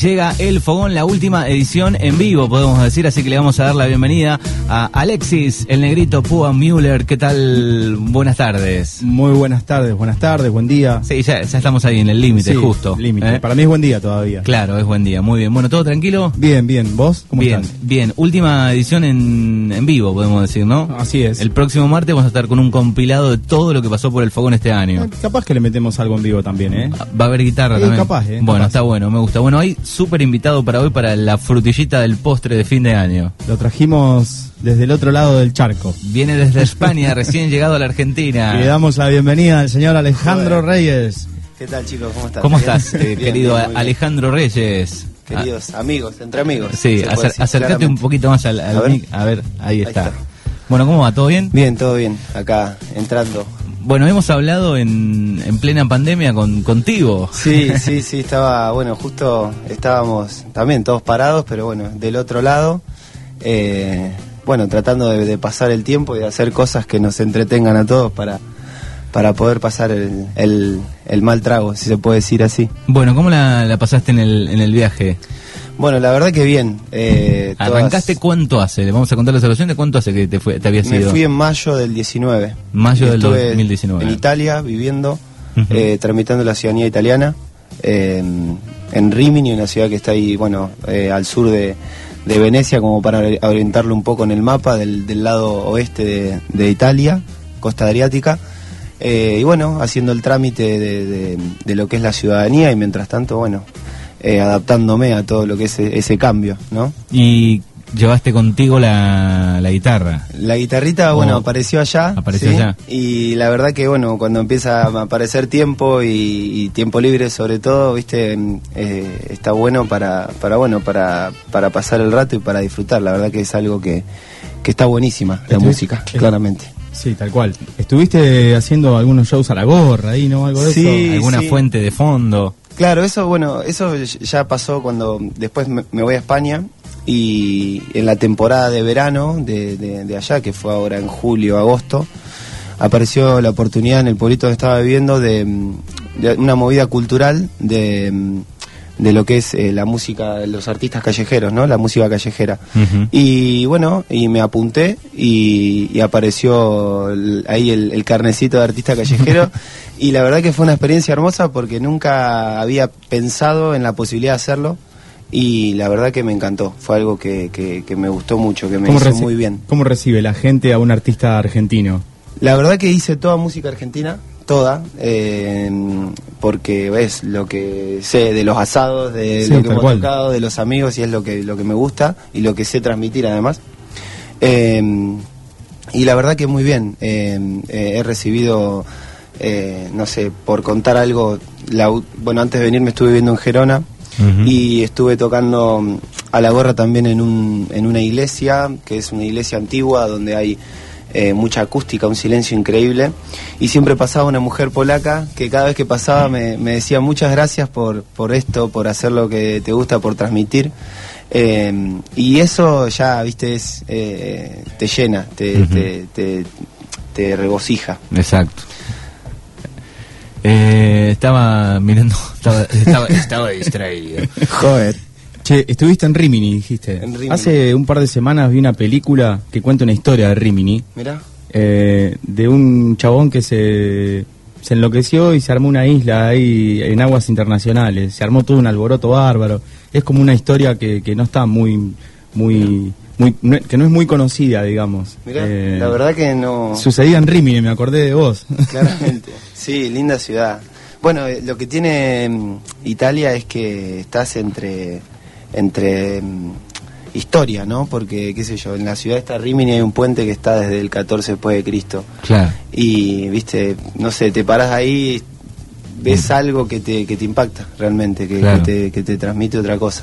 Llega el Fogón, la última edición en vivo, podemos decir, así que le vamos a dar la bienvenida a Alexis, el negrito Pua Müller. ¿Qué tal? Buenas tardes. Muy buenas tardes, buenas tardes, buen día. Sí, ya, ya estamos ahí en el límite, Sí, justo. límite. ¿eh? Para mí es buen día todavía. Claro, es buen día, muy bien. Bueno, ¿todo tranquilo? Bien, bien. ¿Vos? ¿Cómo bien, estás? bien. Última edición en, en vivo, podemos decir, ¿no? Así es. El próximo martes vamos a estar con un compilado de todo lo que pasó por el Fogón este año. Eh, Capaz que le metemos algo en vivo también, ¿eh? Va a haber guitarra Eh, también. capaz, eh, bueno, capaz. está bueno, me gusta. Bueno, hay súper invitado para hoy para la frutillita del postre de fin de año. Lo trajimos desde el otro lado del charco. Viene desde España, recién llegado a la Argentina. Y le damos la bienvenida al señor Alejandro Reyes. ¿Qué tal chicos? ¿Cómo están? ¿Cómo estás, eh, Bien, querido bien, muy bien. Alejandro Reyes? Queridos amigos, entre amigos. Ah, sí, acer- decir, acércate un poquito más al, al A ver. mic. A ver, ahí está. está. Bueno, ¿cómo va? ¿Todo bien? Bien, todo bien. Acá, entrando. Bueno, hemos hablado en, en plena pandemia con, contigo. Sí, sí, sí, estaba, bueno, justo estábamos también todos parados, pero bueno, del otro lado, eh, bueno, tratando de, de pasar el tiempo y de hacer cosas que nos entretengan a todos para, para poder pasar el, el, el mal trago, si se puede decir así. Bueno, ¿cómo la, la pasaste en el, en el viaje? Bueno, la verdad que bien. eh, todas- ¿Arrancaste cuánto hace? Le vamos a contar la situación de cuánto hace que te, fue, te habías Me ido. fui en mayo del 19. Mayo del estuve 2019. En Italia, viviendo, eh, tramitando la ciudadanía italiana. eh, en Rimini, una ciudad que está ahí, bueno, eh, al sur de, de Venecia, como para ori- orientarlo un poco en el mapa del, del lado oeste de, de Italia, costa adriática. Eh, y bueno, haciendo el trámite de lo que es la ciudadanía y mientras tanto, bueno, eh, adaptándome a todo lo que es e- ese cambio, ¿no? Y llevaste contigo la, la guitarra. La guitarrita, bueno, apareció allá. Apareció ¿sí? allá. Y la verdad que, bueno, cuando empieza a aparecer tiempo y, y tiempo libre sobre todo, viste, mm, eh, está bueno para, para, bueno, para, para pasar el rato y para disfrutar. La verdad que es algo que, que está buenísima, la música, eh, claramente. Sí, tal cual. ¿Estuviste haciendo algunos shows a la gorra ahí, no? Algo de Sí. eso. ¿Alguna sí. fuente de fondo? Claro, eso, bueno, eso ya pasó cuando después me, voy a España y en la temporada de verano de, allá, que fue ahora en julio, agosto, apareció la oportunidad en el pueblito donde estaba viviendo de, una movida cultural de, de lo que es eh, la música de los artistas callejeros, ¿no? La música callejera. Y bueno, y me apunté y, y apareció el- ahí el, el carnecito de artista callejero y la verdad que fue una experiencia hermosa porque nunca había pensado en la posibilidad de hacerlo y la verdad que me encantó, fue algo que, que- que me gustó mucho, que me hizo muy bien. ¿Cómo recibe la gente a un artista argentino? La verdad que hice toda música argentina, toda, eh, porque ves lo que sé de los asados, de Sí, lo que hemos cual. tocado, de los amigos y es lo que, lo que me gusta y lo que sé transmitir además. Eh, y la verdad que muy bien, eh, eh, he recibido, eh, no sé, por contar algo, la bueno, antes de venir me estuve viendo en Gerona y estuve tocando mm, a la gorra también en, un, en una iglesia, que es una iglesia antigua donde hay eh, mucha acústica, un silencio increíble. Y siempre pasaba una mujer polaca que cada vez que pasaba me, me decía muchas gracias por, por esto, por hacer lo que te gusta, por transmitir. Eh, y eso ya, viste, es, eh, te llena, te, te, te- te regocija. Exacto. Eh, estaba mirando, estaba, estaba, estaba distraído. Joder. Che, estuviste en Rimini, dijiste. En Rimini. Hace un par de semanas vi una película que cuenta una historia de Rimini, Mirá. eh, de un chabón que se, se enloqueció y se armó una isla ahí en aguas internacionales. Se armó todo un alboroto bárbaro. Es como una historia que, que no está muy, muy, muy no- que no es muy conocida, digamos. Mirá, Eh, la verdad que no... Sucedía en Rimini, me acordé de vos. Claramente, sí, linda ciudad. Bueno, eh, lo que tiene mm, Italia es que estás entre, entre mm, historia, ¿no? Porque, qué sé yo, en la ciudad esta Rimini hay un puente que está desde el 14 después de Cristo. Claro. Y, viste, no sé, te paras ahí, ves algo que te, que te impacta realmente, que, Mm. Claro. que te, que te transmite otra cosa.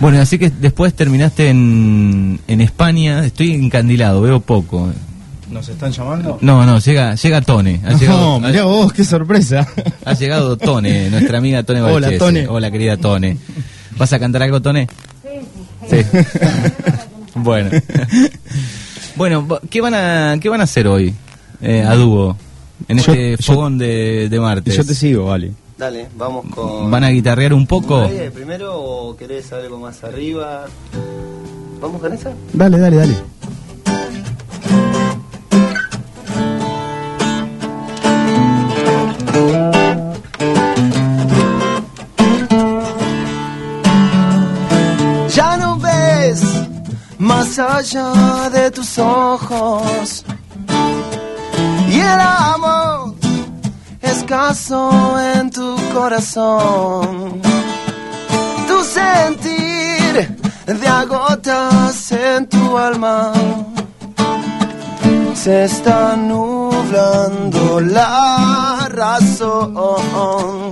Bueno, así que después terminaste en, en España. Estoy encandilado, veo poco. ¿Nos están llamando? No, no, llega, llega Tone. Ha llegado, No, mirá vos, qué sorpresa. ha, llegado Tone, nuestra amiga Tone Hola. Tone. Hola, querida Tone. ¿Vas a cantar algo, Tone? Sí. bueno. bueno, ¿qué van a, qué van a hacer hoy eh, a dúo? En Yo- este yo- fogón de, de martes. Yo te sigo, vale. Dale, vamos con... ¿Van a guitarrear un poco? ¿Un reggae primero o querés algo más arriba? ¿Vamos con esa? Dale, dale, dale. De tus ojos y el amor escaso en tu corazón. Tu sentir de agotas en tu alma se está nublando la razón.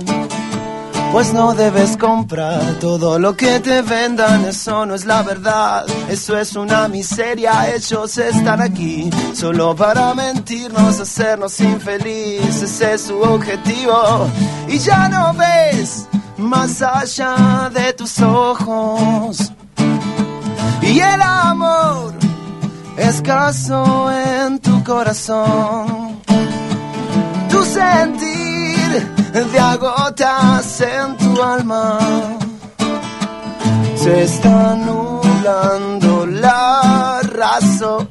Pues no debes comprar todo lo que te vendan, eso no es la verdad, eso es una miseria, ellos están aquí solo para mentirnos, hacernos infelices, ese es su objetivo. Y ya no ves más allá de tus ojos. Y el amor escaso en tu corazón. Tu de agotas en tu alma. Se está nublando la razón.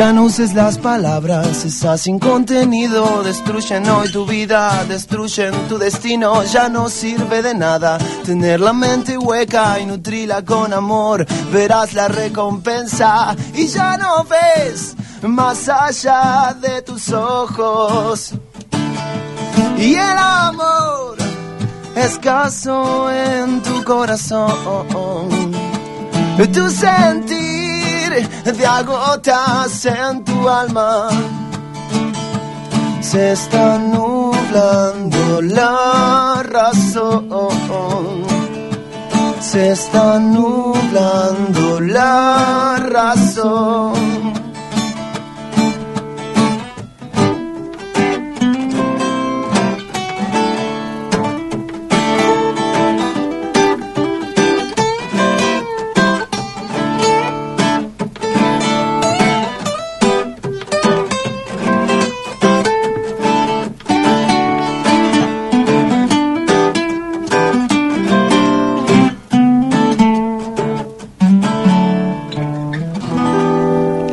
Ya no uses las palabras, esas sin contenido destruyen hoy tu vida, destruyen tu destino. Ya no sirve de nada tener la mente hueca y nutrirla con amor. Verás la recompensa y ya no ves más allá de tus ojos. Y el amor escaso en tu corazón. Tu sentir de agotas en tu alma. Se está nublando la razón. Se está nublando la razón.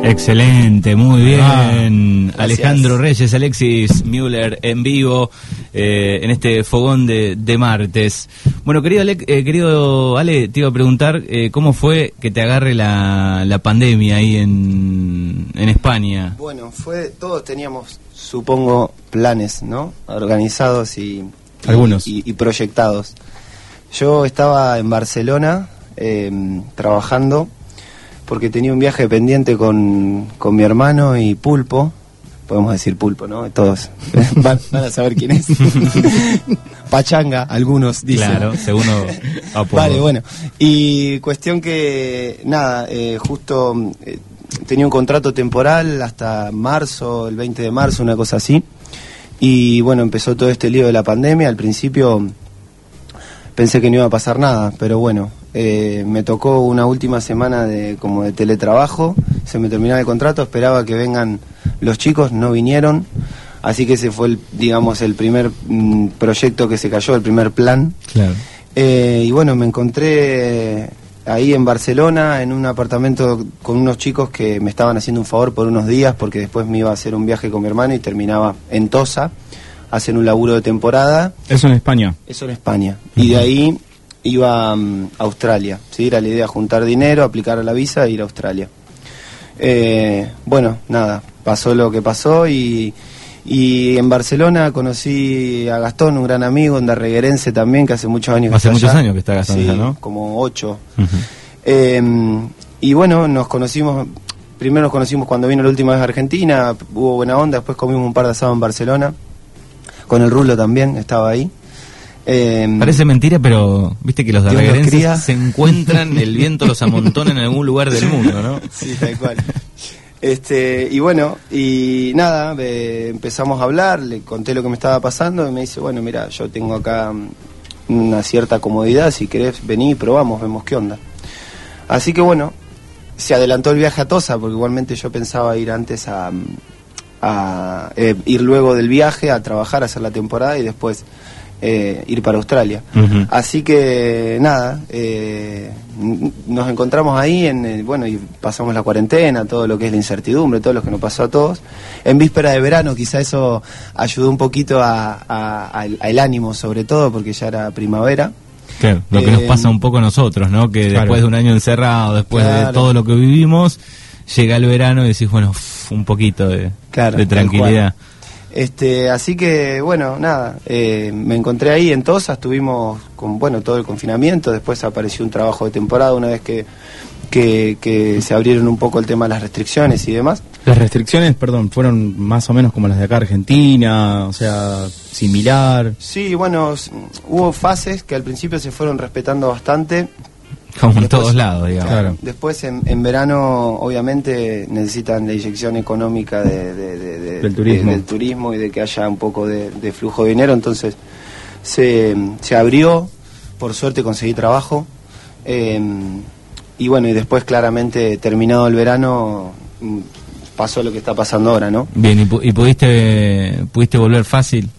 Excelente, muy bien. Ah, Alejandro Reyes, Alexis Müller en vivo eh, en este fogón de, de martes. Bueno, querido Ale, eh, querido Ale, te iba a preguntar eh, cómo fue que te agarre la, la pandemia ahí en, en España. Bueno, fue todos teníamos, supongo, planes, ¿no? Organizados y Algunos. y, y proyectados. Yo estaba en Barcelona eh, trabajando porque tenía un viaje pendiente con, con mi hermano y Pulpo. Podemos decir Pulpo, ¿no? Todos van, van a saber quién es. Pachanga, algunos dicen. Claro, según. Vale, bueno. Y cuestión que, nada, eh, justo eh, tenía un contrato temporal hasta marzo, el 20 de marzo, una cosa así. Y bueno, empezó todo este lío de la pandemia. Al principio pensé que no iba a pasar nada, pero bueno, eh, me tocó una última semana de como de teletrabajo, se me terminaba el contrato, esperaba que vengan los chicos, no vinieron, así que ese fue el, digamos, el primer mm, proyecto que se cayó, el primer plan. Claro. Eh, y bueno, me encontré ahí en Barcelona, en un apartamento con unos chicos que me estaban haciendo un favor por unos días, porque después me iba a hacer un viaje con mi hermano y terminaba en Tosa, hacen un laburo de temporada. Eso en España. Eso en España. Y de ahí iba mm, a Australia. ¿sí? Era la idea juntar dinero, aplicar a la visa e ir a Australia. Eh, bueno, nada, pasó lo que pasó y, y en Barcelona conocí a Gastón, un gran amigo, un darreguerense también, que hace muchos años que Hace está muchos allá. años que está Gastón Sí, ¿no? como ocho. Eh, y bueno, nos conocimos, primero nos conocimos cuando vino la última vez a Argentina, hubo buena onda, después comimos un par de asados en Barcelona, con el Rulo también, estaba ahí. Eh, Parece mentira, pero viste que los darreguerenses se encuentran, el viento los amontona en algún lugar del mundo, ¿no? Sí, tal cual. Este, y bueno, y nada, eh, empezamos a hablar, le conté lo que me estaba pasando y me dice, bueno, mira, yo tengo acá mm, una cierta comodidad, si querés venir, probamos, vemos qué onda. Así que bueno, se adelantó el viaje a Tosa, porque igualmente yo pensaba ir antes a, a eh, ir luego del viaje a trabajar, a hacer la temporada y después eh, ir para Australia. Así que nada, eh, nos encontramos ahí en el- bueno y pasamos la cuarentena, todo lo que es la incertidumbre, todo lo que nos pasó a todos. En víspera de verano, quizá eso ayudó un poquito a, a- al, al ánimo, sobre todo porque ya era primavera. Claro, lo que nos Eh, pasa un poco a nosotros, ¿no? Que claro. después de un año encerrado, después de todo lo que vivimos, llega el verano y decís, bueno, uf, un poquito de, Claro, de tal tranquilidad. Este, así que bueno, nada, eh, me encontré ahí en Tosa, estuvimos con bueno todo el confinamiento, después apareció un trabajo de temporada una vez que, que, que se abrieron un poco el tema de las restricciones y demás. Las restricciones, perdón, fueron más o menos como las de acá Argentina, o sea, similar. Sí, bueno, hubo fases que al principio se fueron respetando bastante. Como en todos lados, digamos. Claro. Después en, en verano obviamente necesitan la inyección económica de, de- de- de- Del turismo. de- del turismo y de que haya un poco de, de flujo de dinero. Entonces se, se abrió, por suerte conseguí trabajo. eh, y bueno, y después claramente terminado el verano mm, pasó lo que está pasando ahora, ¿no? Bien, ¿y, pu- y pudiste, pudiste volver fácil?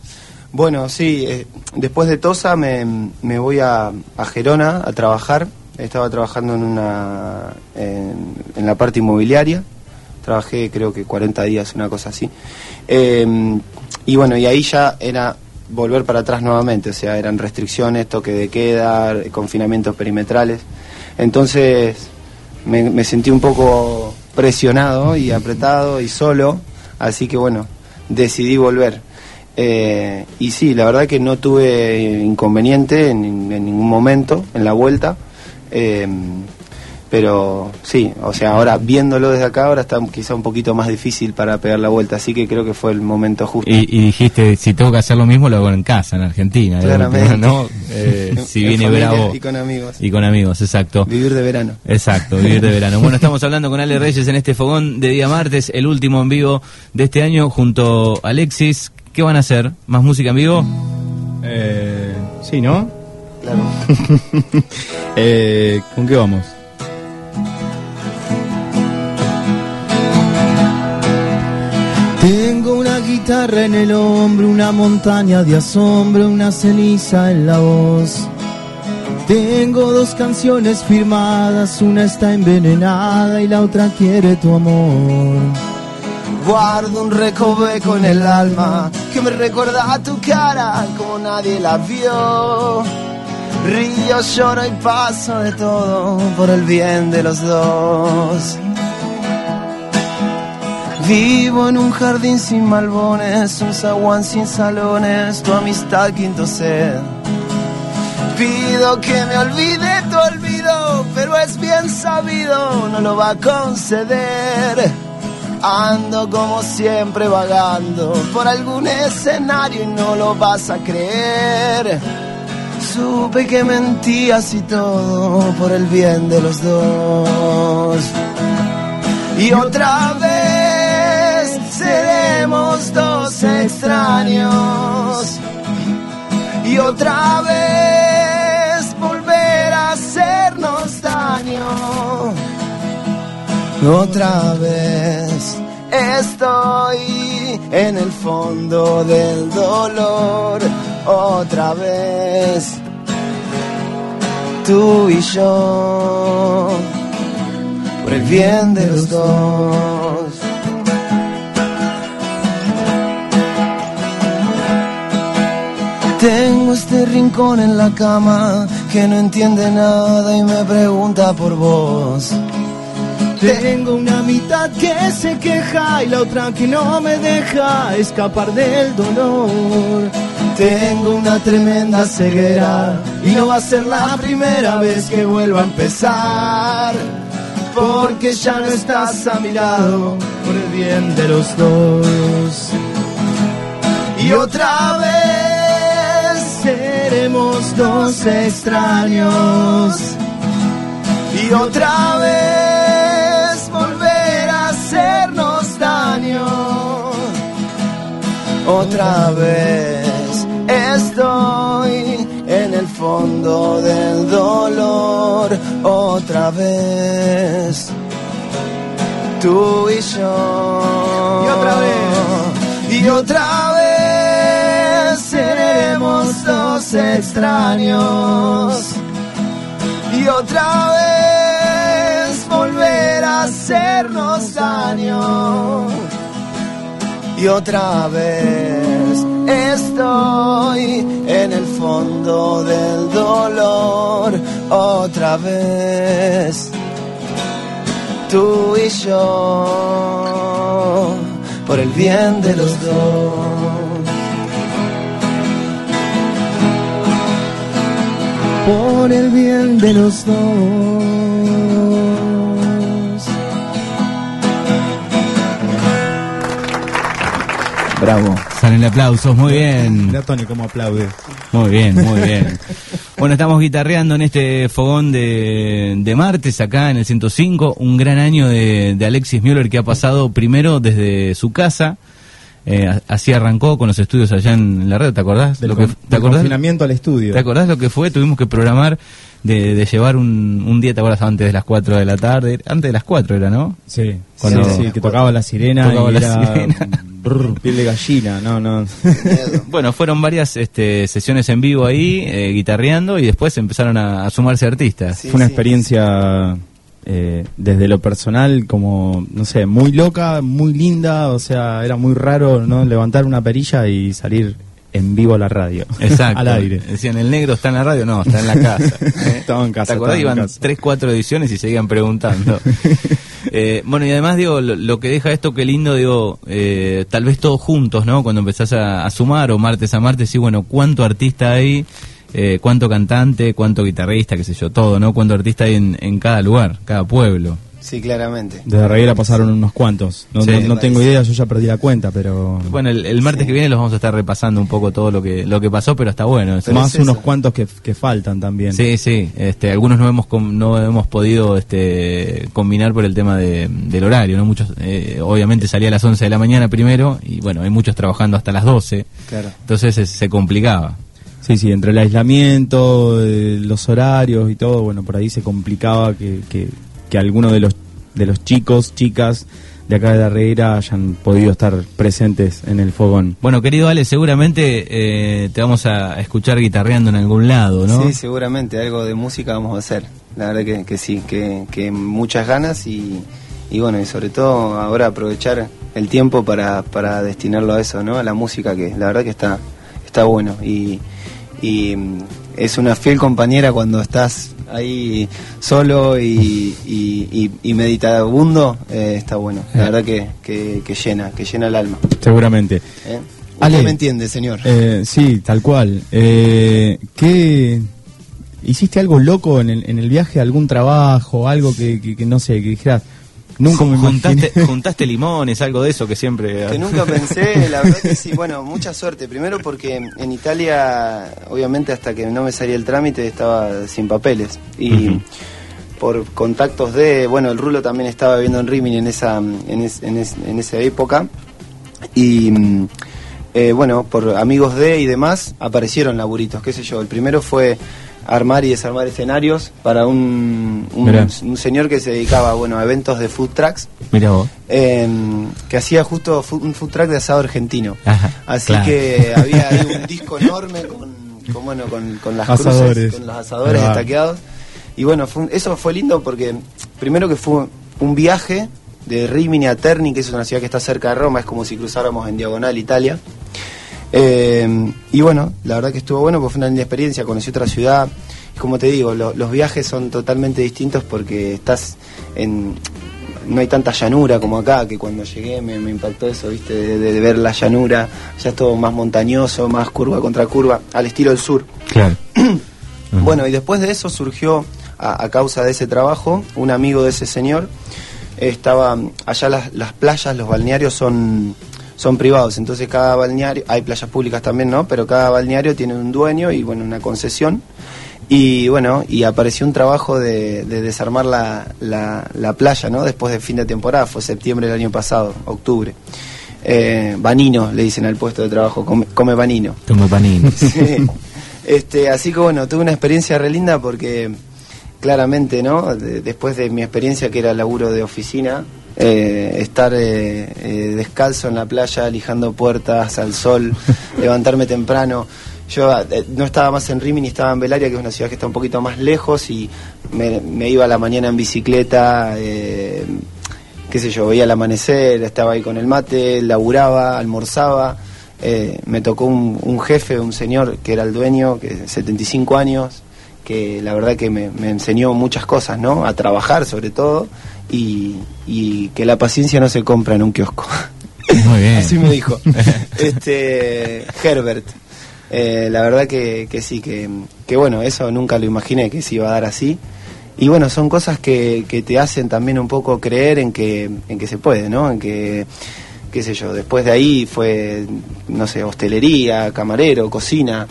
Bueno, sí, eh, después de Tosa me, me voy a, a Gerona a trabajar. Estaba trabajando en una en, la parte inmobiliaria. Trabajé creo que 40 días, una cosa así. Eh, y bueno, y ahí ya era volver para atrás nuevamente, o sea, eran restricciones, toque de queda, confinamientos perimetrales. Entonces me, sentí un poco presionado y apretado y solo, así que bueno, decidí volver. Eh, y sí, la verdad que no tuve inconveniente en, en ningún momento en la vuelta. Eh, pero sí, o sea, ahora viéndolo desde acá, ahora está quizá un poquito más difícil para pegar la vuelta, así que creo que fue el momento justo. Y, y dijiste, si tengo que hacer lo mismo, lo hago en casa, en Argentina. Claramente. última, ¿no? Eh, si en viene bravo. Y con amigos. Y con amigos, exacto. Vivir de verano. Exacto, vivir de verano. Bueno, estamos hablando con Ale Reyes en este fogón de día martes, el último en vivo de este año, junto a Alexis. ¿Qué van a hacer? ¿Más música en vivo? Eh, sí, ¿no? Claro. Eh, ¿Con qué vamos? Tengo una guitarra en el hombro, una montaña de asombro, una ceniza en la voz. Tengo dos canciones firmadas, una está envenenada y la otra quiere tu amor. Guardo un recoveco en el alma que me recuerda a tu cara como nadie la vio. Río, lloro y paso de todo por el bien de los dos. Vivo en un jardín sin malbones, un zaguán sin salones, tu amistad quinto sed. Pido que me olvide tu olvido, pero es bien sabido, no lo va a conceder. Ando como siempre vagando por algún escenario y no lo vas a creer. Supe que mentías y todo por el bien de los dos. Y otra vez seremos dos extraños. Y otra vez volver a hacernos daño. Otra vez estoy en el fondo del dolor. Otra vez tú y yo por el bien de los dos. Tengo este rincón en la cama que no entiende nada y me pregunta por vos. Tengo una mitad que se queja y la otra que no me deja escapar del dolor. Tengo una tremenda ceguera y no va a ser la primera vez que vuelva a empezar. Porque ya no estás a mi lado por el bien de los dos. Y otra vez seremos dos extraños. Y otra vez volver a hacernos daño. Otra vez estoy en el fondo del dolor otra vez. Tú y yo. Y otra vez. Y otra vez seremos dos extraños. Y otra vez volver a hacernos daño. Y otra vez estoy en el fondo del dolor. Otra vez tú y yo, por el bien de los dos. Por el bien de los dos. Bravo. Salen aplausos, muy bien. Mira Tony cómo aplaude. Muy bien, muy bien. Bueno, estamos guitarreando en este fogón de, de martes acá en el 105. Un gran año de, de Alexis Müller que ha pasado primero desde su casa. Eh, así arrancó con los estudios allá en la red, ¿te acordás? Del, Lo que- con- ¿Te del acordás? confinamiento al estudio. ¿Te acordás lo que fue? Tuvimos que programar de, de llevar un, un día, ¿te acordás? Antes de las 4 de la tarde. Antes de las 4 era, ¿no? Sí, Cuando- sí, sí, que tocaba la sirena Tocaba y la era sirena. brr, piel de gallina, no, no. Bueno, fueron varias este, sesiones en vivo ahí, eh, guitarreando, y después empezaron a, a sumarse artistas. Sí, Fue una sí. experiencia eh, desde lo personal como, no sé, muy loca, muy linda, o sea, era muy raro no levantar una perilla y salir en vivo a la radio. Exacto. Al aire. Decían, ¿el negro está en la radio? No, está en la casa. ¿eh? Estaba en casa, ¿Te acordás? en Iban casa. tres, cuatro ediciones y seguían preguntando. Eh, bueno, y además, digo, lo, lo que deja esto, qué lindo, digo, eh, tal vez todos juntos, ¿no? Cuando empezás a, a sumar, o martes a martes, sí, bueno, ¿cuánto artista hay? Eh, ¿Cuánto cantante? ¿Cuánto guitarrista? ¿Qué sé yo? Todo, ¿no? ¿Cuánto artista hay en, en cada lugar, cada pueblo? Sí, claramente. Desde Reguera pasaron unos cuantos. No, Sí, no- no tengo idea, yo ya perdí la cuenta, pero... Bueno, el, el martes Sí. que viene los vamos a estar repasando un poco todo lo que lo que pasó, pero está bueno. eso. Pero más es unos eso. cuantos que, que faltan también. Sí, sí. Este, algunos no hemos no hemos podido este, combinar por el tema de, del horario, no muchos. eh, obviamente salía a las 11 de la mañana primero y bueno, hay muchos trabajando hasta las 12. Claro. Entonces se, se complicaba. Sí, sí, entre el aislamiento, eh, los horarios y todo, bueno, por ahí se complicaba que, que, que algunos de los, de los chicos, chicas de acá de la Reguera hayan podido estar presentes en el fogón. Bueno, querido Ale, seguramente eh, te vamos a escuchar guitarreando en algún lado, ¿no? Sí, seguramente algo de música vamos a hacer. La verdad que, que sí, que, que muchas ganas y, y bueno, y sobre todo ahora aprovechar el tiempo para, para destinarlo a eso, ¿no? A la música que la verdad que está, está bueno y, y mm, es una fiel compañera cuando estás ahí solo y, y, y- y meditabundo, eh, está bueno. La verdad que, que, que llena, que llena el alma. Seguramente. ¿eh? Ale. Me entiende, señor. Eh, sí, tal cual. Eh, ¿Qué hiciste algo loco en el, en el viaje, algún trabajo, algo que, que, que no sé, que dijeras, nunca me juntaste, juntaste limones, algo de eso que siempre... Que nunca pensé, la verdad que sí, bueno, mucha suerte. Primero porque en Italia, obviamente hasta que no me salía el trámite, estaba sin papeles. Y por contactos de, bueno, el Rulo también estaba viviendo en Rimini en esa, en, es- en es- en esa época. Y eh, bueno, por amigos de y demás, aparecieron laburitos, qué sé yo. El primero fue armar y desarmar escenarios para un, un, señor que se dedicaba, bueno, a eventos de food trucks Mira vos. eh, que hacía justo un food truck de asado argentino. Ajá, Así claro. que había ahí un disco enorme con, con, bueno, con, con las Asadores. cruces, con los asadores Ahí va. estaqueados. Y bueno, fue un- eso fue lindo porque primero que fue un viaje de Rimini a Terni, que es una ciudad que está cerca de Roma, es como si cruzáramos en diagonal Italia. Eh, y bueno, la verdad que estuvo bueno porque fue una linda experiencia, conocí otra ciudad. Y como te digo, lo- los viajes son totalmente distintos porque estás en... No hay tanta llanura como acá, que cuando llegué me, me impactó eso, ¿viste? De, de ver la llanura, ya es todo más montañoso, más curva contra curva, al estilo del sur. Claro. Bueno, y después de eso surgió, a, a causa de ese trabajo, un amigo de ese señor. Estaba allá las, las playas, los balnearios son, son privados, entonces cada balneario, hay playas públicas también, ¿no? Pero cada balneario tiene un dueño y bueno, una concesión. Y bueno, y apareció un trabajo de, de desarmar la, la, la playa, ¿no? Después del fin de temporada, fue septiembre del año pasado, octubre. Eh, banino, le dicen al puesto de trabajo, come, come banino. Como panini. Sí. Este, así que bueno, tuve una experiencia re linda porque claramente, ¿no? De- después de mi experiencia que era laburo de oficina, eh, estar eh, eh, descalzo en la playa, lijando puertas al sol, levantarme temprano. Yo eh, no estaba más en Rimini, estaba en Belaria, que es una ciudad que está un poquito más lejos, y me, me iba a la mañana en bicicleta, eh, qué sé yo, veía el amanecer, estaba ahí con el mate, laburaba, almorzaba. Eh, me tocó un, un jefe, un señor que era el dueño, que 75 años, que la verdad que me, me enseñó muchas cosas, ¿no? A trabajar sobre todo y, y que la paciencia no se compra en un kiosco. Muy bien. Así me dijo. este Herbert. Eh, la verdad que, que sí, que, que bueno, eso nunca lo imaginé que se iba a dar así. Y bueno, son cosas que, que te hacen también un poco creer en que, en que se puede, ¿no? En que, qué sé yo, después de ahí fue, no sé, hostelería, camarero, cocina.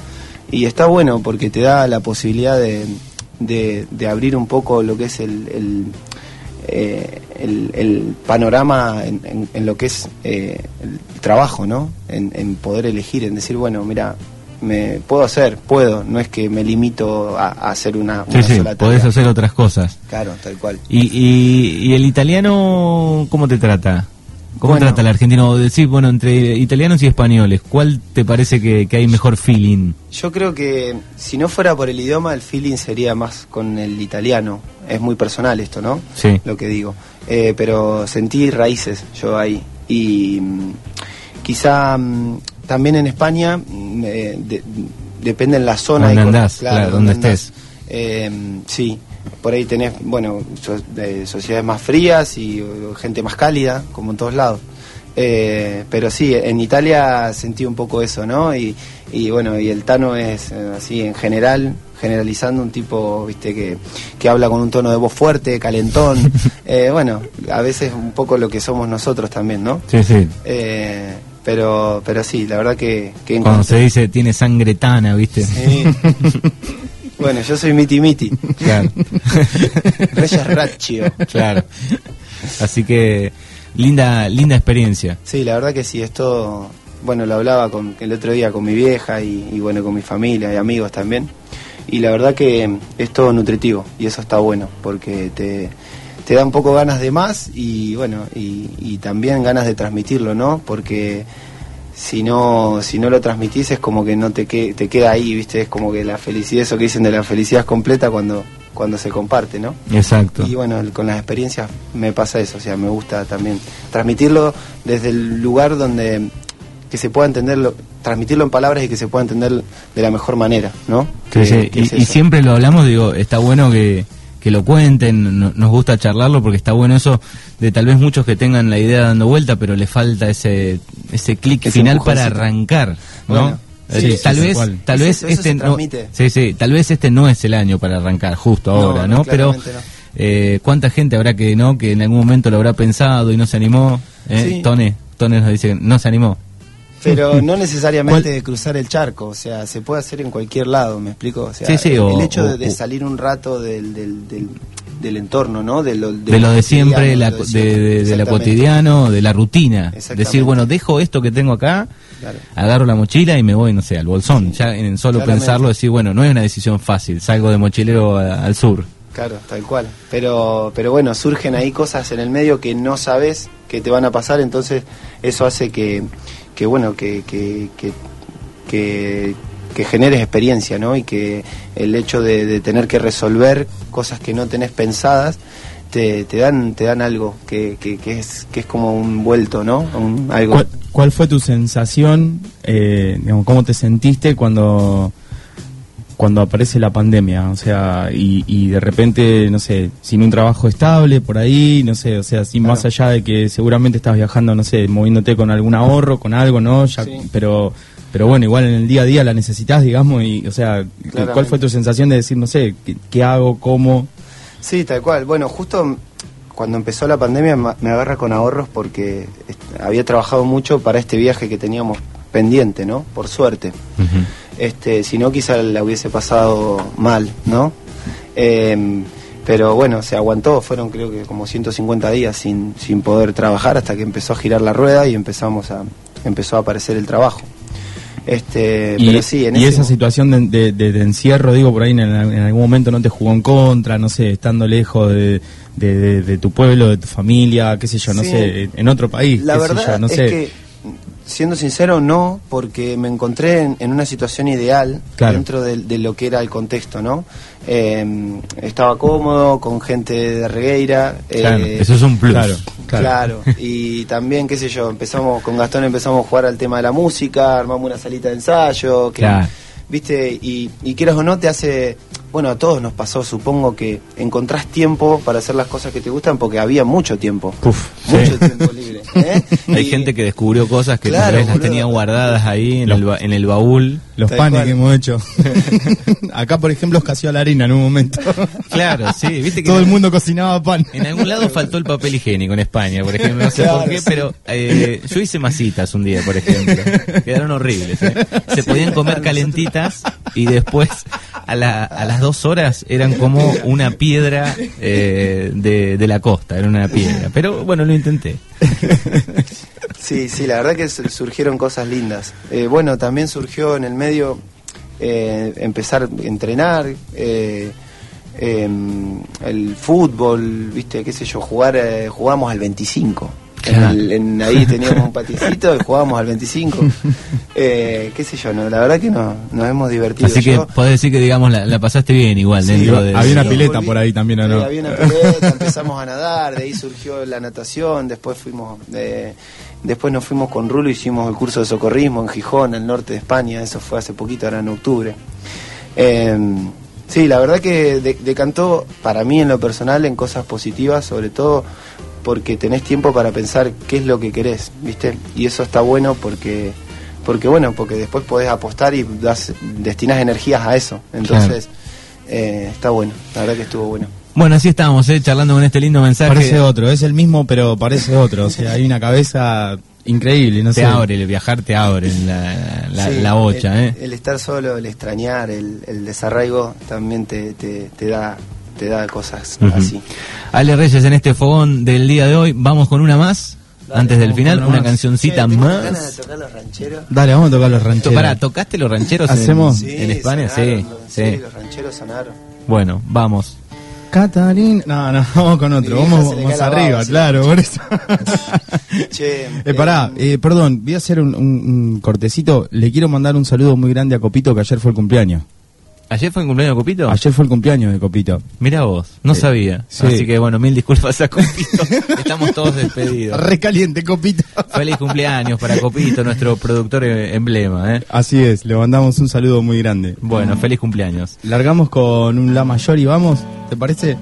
Y está bueno porque te da la posibilidad de, de, de abrir un poco lo que es el, el, eh, el, el panorama en, en- en lo que es eh, el trabajo, ¿no? En, en poder elegir, en decir, bueno, mira, me puedo hacer, puedo, no es que me limito a, a hacer una, Sí, una sí, sola podés tarea. hacer otras cosas. Claro, tal cual. ¿Y, y, y el italiano cómo te trata? ¿Cómo Bueno. trata el argentino? Decir, bueno, entre italianos y españoles, ¿cuál te parece que, que hay mejor feeling? Yo creo que si no fuera por el idioma, el feeling sería más con el italiano. Es muy personal esto, ¿no? Sí. Lo que digo. Eh, pero sentí raíces yo ahí. Y mm, quizá mm, también en España, mm, eh, de- depende en la zona. Donde y con- andás, claro, donde estés. Eh, sí, por ahí tenés, bueno, so- de sociedades más frías y gente más cálida, como en todos lados. Eh, pero sí, en Italia sentí un poco eso, ¿no? Y, y bueno, y el Tano es eh, así en general, generalizando un tipo, viste, que, que habla con un tono de voz fuerte, calentón. Eh, bueno, a veces un poco lo que somos nosotros también, ¿no? Sí, sí. Eh, pero, pero sí, la verdad que, que Cuando se dice tiene sangre tana, ¿viste? Sí. bueno, yo soy miti miti. Claro. Reyes Raccio. claro. Así que linda linda experiencia. Sí, la verdad que sí, esto, bueno, lo hablaba con, el otro día con mi vieja y, y, bueno, con mi familia y amigos también. Y la verdad que es todo nutritivo y eso está bueno porque te, te da un poco ganas de más y bueno, y, y también ganas de transmitirlo, ¿no? Porque si no, si no lo transmitís es como que no te, que, te queda ahí, ¿viste? Es como que la felicidad, eso que dicen de la felicidad es completa cuando, cuando se comparte, ¿no? Exacto. Y bueno, el- con las experiencias me pasa eso, o sea, me gusta también transmitirlo desde el lugar donde que se pueda entenderlo, transmitirlo en palabras y que se pueda entender de la mejor manera, ¿no? Sí, sí, Y, siempre lo hablamos, digo, está bueno que, que lo cuenten, no- nos gusta charlarlo porque está bueno eso de tal vez muchos que tengan la idea dando vuelta, pero le falta ese ese clic final para arrancar, ¿no? Bueno, Eh, sí, tal sí, vez, tal vez eso, este no, transmite. sí, sí, tal vez este no es el año para arrancar justo ahora, no, ¿no? Pero eh, cuánta gente habrá que no que en algún momento lo habrá pensado y no se animó, ¿eh? Tone, Tone nos dice que no se animó. Pero no necesariamente cruzar el charco, o sea, se puede hacer en cualquier lado, ¿me explico? O sea, Sí, sí, el, o- hecho de, de salir un rato del, del, del, del entorno, ¿no? De lo de lo de siempre, la, de, de, de la Exactamente. cotidiano, de la rutina. Decir, bueno, dejo esto que tengo acá, Claro. agarro la mochila y me voy, no sé, al bolsón. Ya en solo Claramente. pensarlo, decir, bueno, no es una decisión fácil, salgo de mochilero a- al sur. Claro, tal cual. Pero, pero bueno, surgen ahí cosas en el medio que no sabes que te van a pasar, entonces eso hace que, que bueno, que, que, que, que, que generes experiencia, ¿no? Y que el hecho de, tener que resolver cosas que no tenés pensadas te, te dan te dan algo que, que, que es que es como un vuelto, ¿no? Un- algo. ¿Cuál, cuál fue tu sensación, eh, digamos, cómo te sentiste cuando cuando aparece la pandemia? O sea, y, y de repente, no sé, sin un trabajo estable por ahí, no sé, o sea, sin Claro. más allá de que seguramente estás viajando, no sé, moviéndote con algún ahorro, con algo, ¿no? Ya, Sí. Pero pero bueno, igual en el día a día la necesitas, digamos, y, o sea, ¿cuál fue tu sensación de decir, no sé, qué, qué hago, cómo? Sí, tal cual. Bueno, justo cuando empezó la pandemia me agarra con ahorros porque había trabajado mucho para este viaje que teníamos pendiente, ¿no? Por suerte. Este, si no, quizá la hubiese pasado mal, ¿no? Em, pero bueno, se aguantó, fueron creo que como 150 días sin, sin poder trabajar hasta que empezó a girar la rueda y empezamos a, empezó a aparecer el trabajo. Este, Y, pero sí, en y ese esa situación de, de- de- de encierro, digo, por ahí en, en algún momento no te jugó en contra, no sé, estando lejos de, de- tu pueblo, de tu familia, qué sé yo, no Sí. sé, en otro país, La qué sé verdad yo, no es sé. que, siendo sincero, no, porque me encontré en, en una situación ideal Claro. dentro de, de lo que era el contexto, ¿no? Eh, estaba cómodo, con gente de Regueira. Claro, eh, eso es un plus. Claro, Claro. y también, qué sé yo, empezamos con Gastón, empezamos a jugar al tema de la música, armamos una salita de ensayo, que, Claro. viste, y, y quieras o no, te hace, bueno, a todos nos pasó, supongo que encontrás tiempo para hacer las cosas que te gustan porque había mucho tiempo, Uf, mucho sí. tiempo libre. ¿eh? Hay Y- gente que descubrió cosas que Claro, tal vez las boludo. tenía guardadas ahí en el, ba- en el baúl. Los panes que hemos hecho. Acá, por ejemplo, escaseó la harina en un momento. Claro, sí, viste que Todo el mundo cocinaba pan. En algún lado faltó el papel higiénico en España, por ejemplo. No sé Claro, por qué, sí. pero eh, yo hice masitas un día, por ejemplo. Quedaron horribles. ¿eh? Se podían comer calentitas y después a, la- a las dos horas eran como una piedra eh, de, la costa, era una piedra. Pero bueno, lo intenté. Sí, sí, la verdad que su- surgieron cosas lindas. Eh, bueno, también surgió en el medio eh, empezar a entrenar, eh, em, el fútbol, viste, qué sé yo, jugar, eh, jugamos al 25. En el- en- ahí teníamos un paticito y jugábamos al 25. Eh, qué sé yo, no, la verdad que no, nos hemos divertido. Así que Yo- podés decir que, digamos, la, la pasaste bien igual Sí, dentro de... había una Sí, pileta volví- por ahí también, ¿o sí, no? había una pileta, empezamos a nadar, de ahí surgió la natación, después fuimos, eh, después nos fuimos con Rulo, hicimos el curso de socorrismo en Gijón, al norte de España, eso fue hace poquito, ahora en octubre. Eh, sí, la verdad que de- decantó para mí en lo personal en cosas positivas, sobre todo porque tenés tiempo para pensar qué es lo que querés, ¿viste? Y eso está bueno porque porque bueno, porque después podés apostar y das, destinás energías a eso. Entonces, eh, está bueno, la verdad que estuvo bueno. Bueno, así estamos, ¿eh? charlando con este lindo mensaje. Parece otro, es el mismo, pero parece otro. O sea, hay una cabeza increíble, no te sé. abre, el viajar te abre la, la, Sí, la bocha, el, ¿eh? el estar solo, el extrañar, el, el desarraigo también te, te, te da te da cosas así. Ale Reyes en este fogón del día de hoy. Vamos con una más. Dale, antes del final, una más. cancioncita tengo más. ganas de tocar los rancheros. Dale, vamos a tocar los rancheros. Pará, ¿tocaste los rancheros en- ¿Hacemos? en, España? sonaron, Sí, sí, sí. los rancheros sonaron. Bueno, vamos. Catalina. No, no, vamos con otro. Vamos arriba, sí. claro, por eso. Che, Eh, pará, eh, eh, perdón, voy a hacer un, un- un cortecito. Le quiero mandar un saludo muy grande a Copito, que ayer fue el cumpleaños. ¿Ayer fue el cumpleaños de Copito? Ayer fue el cumpleaños de Copito. Mira vos, no Eh, sabía. sí. Así que bueno, mil disculpas a Copito. Estamos todos despedidos. Recaliente, Copito. Feliz cumpleaños para Copito, nuestro productor eh, emblema, ¿eh? Así es, le mandamos un saludo muy grande. Bueno, feliz cumpleaños. Largamos con un La Mayor y vamos, ¿te parece?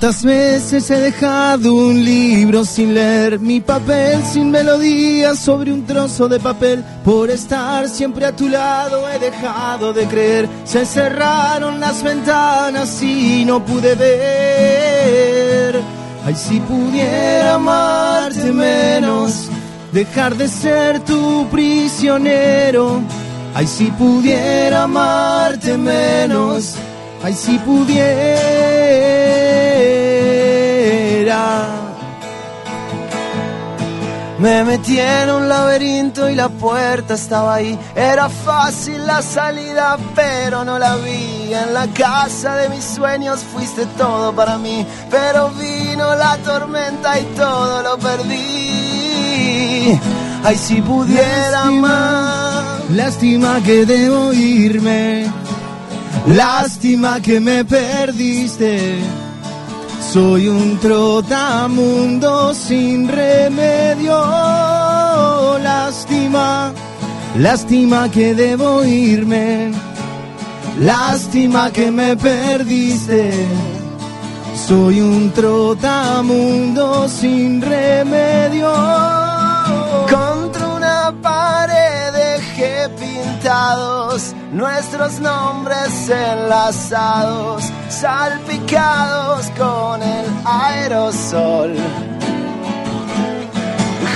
¿Cuántas veces he dejado un libro sin leer? Mi papel sin melodía sobre un trozo de papel. Por estar siempre a tu lado he dejado de creer. Se cerraron las ventanas y no pude ver. Ay, si pudiera amarte menos, dejar de ser tu prisionero. Ay, si pudiera amarte menos. Ay, si pudiera. Me metí en un laberinto y la puerta estaba ahí. Era fácil la salida, pero no la vi. En la casa de mis sueños fuiste todo para mí. Pero vino la tormenta y todo lo perdí. Ay, si pudiera más. Lástima que debo irme. Lástima que me perdiste. Soy un trotamundo sin remedio. Lástima, lástima que debo irme. Lástima que me perdiste. Soy un trotamundo sin remedio. Contra una pared dejé pintados nuestros nombres enlazados, salpicados con el aerosol.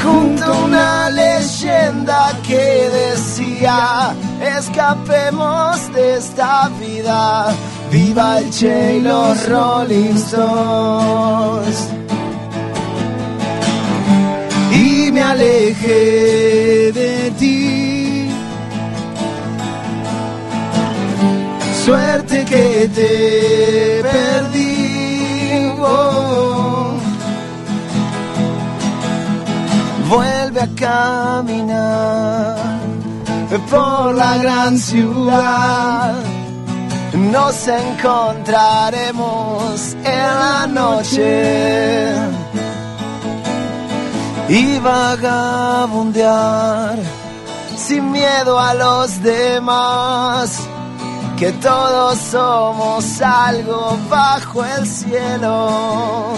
Junto a una leyenda que decía, escapemos de esta vida, viva el Che y los Rolling Stones. alejé de Suerte que te perdí. Vuelve a caminar por la gran ciudad. Nos encontraremos en la noche y vagabundear sin miedo a los demás, que todos somos algo bajo el cielo.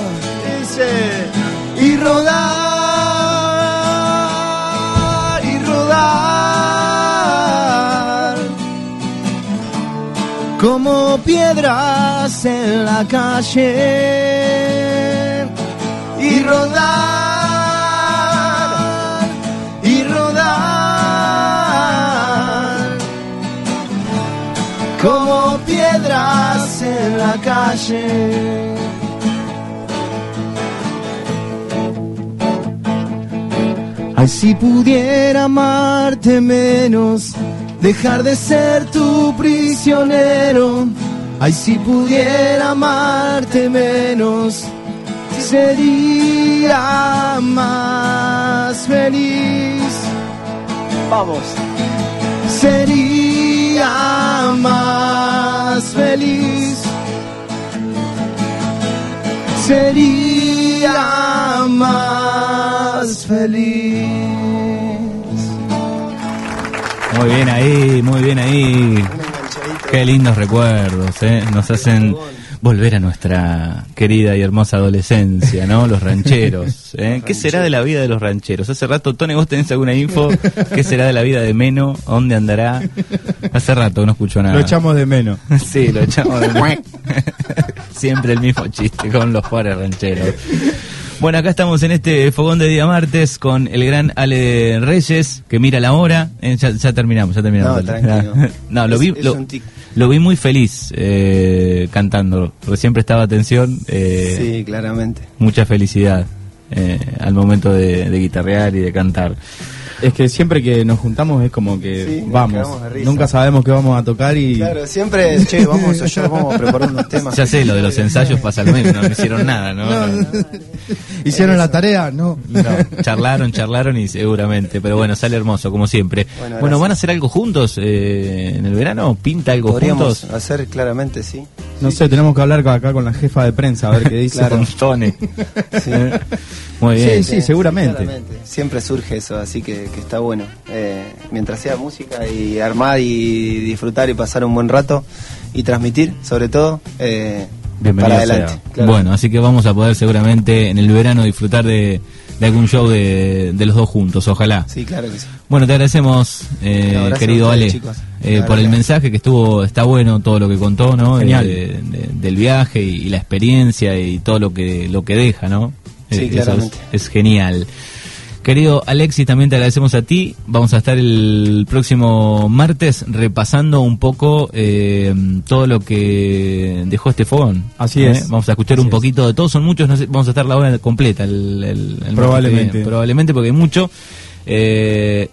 Dice, y rodar, y rodar, como piedras en la calle, y rodar, como piedras en la calle. Ay, si pudiera amarte menos, dejar de ser tu prisionero. Ay, si pudiera amarte menos, sería más feliz. Vamos. Sería más feliz. Sería más feliz. Muy bien ahí, muy bien ahí. Qué lindos recuerdos, ¿eh? Nos hacen volver a nuestra querida y hermosa adolescencia, ¿no? Los rancheros. ¿eh? ¿Qué será de la vida de los rancheros? Hace rato, Tony, ¿vos tenés alguna info? ¿Qué será de la vida de Meno? ¿A ¿Dónde andará? Hace rato que no escucho nada. Lo echamos de menos. Sí, lo echamos de Siempre el mismo chiste con los pobres rancheros. Bueno, acá estamos en este fogón de día martes con el gran Ale Reyes, que mira la hora. Eh, ya, ya terminamos, ya terminamos. No, tranquilo. No, lo Es- vi, es lo, vi muy feliz eh, cantando. Recién prestaba atención. Eh, Sí, claramente. Mucha felicidad eh, al momento de, de guitarrear y de cantar. Es que siempre que nos juntamos es como que Sí, vamos. Nunca sabemos qué vamos a tocar y Claro, siempre, che, vamos a yo vamos a preparar unos temas. Ya sé, lo de los ensayos pasa lo mismo, no me hicieron nada, ¿no? No, hicieron la tarea, no. no, charlaron, charlaron y seguramente, pero bueno, sale hermoso, como siempre. Bueno. ¿van a hacer algo juntos eh, en el verano? ¿Pinta algo Podríamos juntos? hacer claramente, sí. No sé, tenemos que hablar acá con la jefa de prensa a ver qué dice. Claro. Con Tony. Sí. Muy bien. Sí, seguramente. claramente. Siempre surge eso, así que, que está bueno. Eh, mientras sea música y armar y disfrutar y pasar un buen rato y transmitir, sobre todo, eh, Bienvenido para adelante. sea. claro. Bueno, así que vamos a poder seguramente en el verano disfrutar de, de algún show de, de los dos juntos, ojalá. Sí, claro que sí. Bueno, te agradecemos, eh, querido Ale, chicos. eh, por el mensaje que estuvo, está bueno todo lo que contó, ¿no? Genial. De- de- del viaje y, y la experiencia y todo lo que lo que deja, ¿no? Sí, Eh, eso es, claramente. es genial. Querido Alexis, también te agradecemos a ti. Vamos a estar el próximo martes repasando un poco eh, todo lo que dejó este fogón. Así ¿eh? es. Vamos a escuchar Así un poquito de todo. Son muchos, no sé, vamos a estar la hora completa. El, el- el Probablemente. Probablemente porque hay mucho. Eh,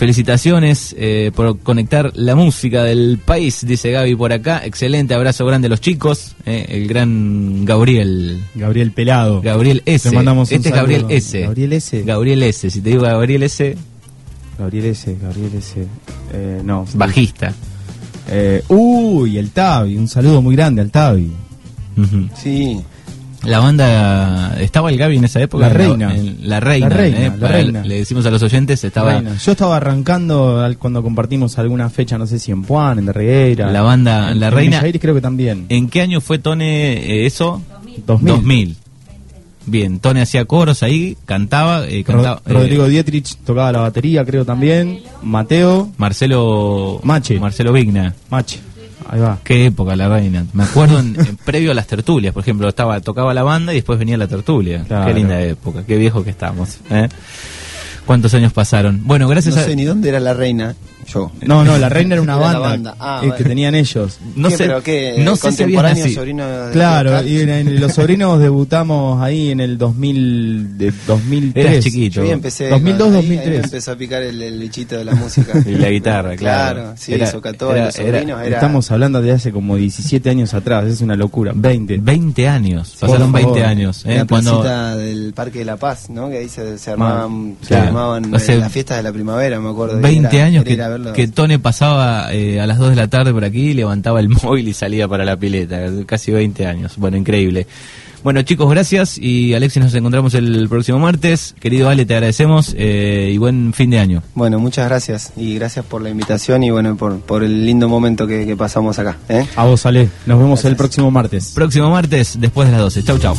felicitaciones eh, por conectar la música del país, dice Gaby por acá. Excelente abrazo grande a los chicos. eh, el gran Gabriel. Gabriel Pelado. Gabriel S. Te mandamos un este es. Gabriel S. Gabriel S. Gabriel S. Si te digo Gabriel S, Gabriel S. Gabriel S. Eh, no. bajista. Eh, uy, el Tavi. Un saludo muy grande al Tavi. Ujú. Sí, La banda estaba el Gaby en esa época. La En Reina. en la reina. La Reina, eh, La Reina. Le decimos a los oyentes estaba Reina. Yo estaba arrancando al- cuando compartimos alguna fecha, no sé si en Puan, en de Regueira. La banda En- La en Reina. Iris creo que también. ¿En qué año fue Tone eh, eso? 2000. Bien, Tone hacía coros ahí, cantaba, eh, cantaba eh, Rodrigo Dietrich tocaba la batería, creo también. Mateo, Marcelo Mache. Marcelo Vigna. Mache. Ahí va. Qué época la reina. Me acuerdo en, en previo a las tertulias, por ejemplo, estaba tocaba la banda y después venía la tertulia. Claro. Qué linda época, qué viejo que estamos. ¿eh? ¿Cuántos años pasaron? Bueno, gracias no a... sé ni dónde era la reina. Yo. No, no, la reina era una Era banda, banda. Ah, eh, bueno. que tenían ellos. No ¿Qué, sé, pero qué, no sé si contemporáneo, nacido. Claro, y en- en los sobrinos debutamos ahí en el 2000, de 2003. Eras chiquito. Yo empecé. 2002, con- ahí- ahí me 2003. empezó a picar el, el bichito de la música. Y la guitarra, claro. Claro, sí, Era- Socatoa, era- los sobrinos, era... Estamos hablando de hace como 17 años atrás, es una locura, 20. 20 años, Por pasaron favor. 20 años. ¿eh? la Cuando, del Parque de la Paz, ¿no? Que ahí se, se armaban, se claro. armaban Hace eh, las fiestas de la primavera, me acuerdo. de 20 ir a- años que, que Tone pasaba eh, a las 2 de la tarde por aquí, levantaba el móvil y salía para la pileta. Casi 20 años. Bueno, increíble. Bueno, chicos, gracias. Y Alexis, nos encontramos el próximo martes. Querido Ale, te agradecemos eh, y buen fin de año. Bueno, muchas gracias y gracias por la invitación y bueno, por, por el lindo momento que, que pasamos acá. ¿eh? A vos, Ale. Nos vemos el próximo martes. Próximo martes, después de las 12. Chau, chau.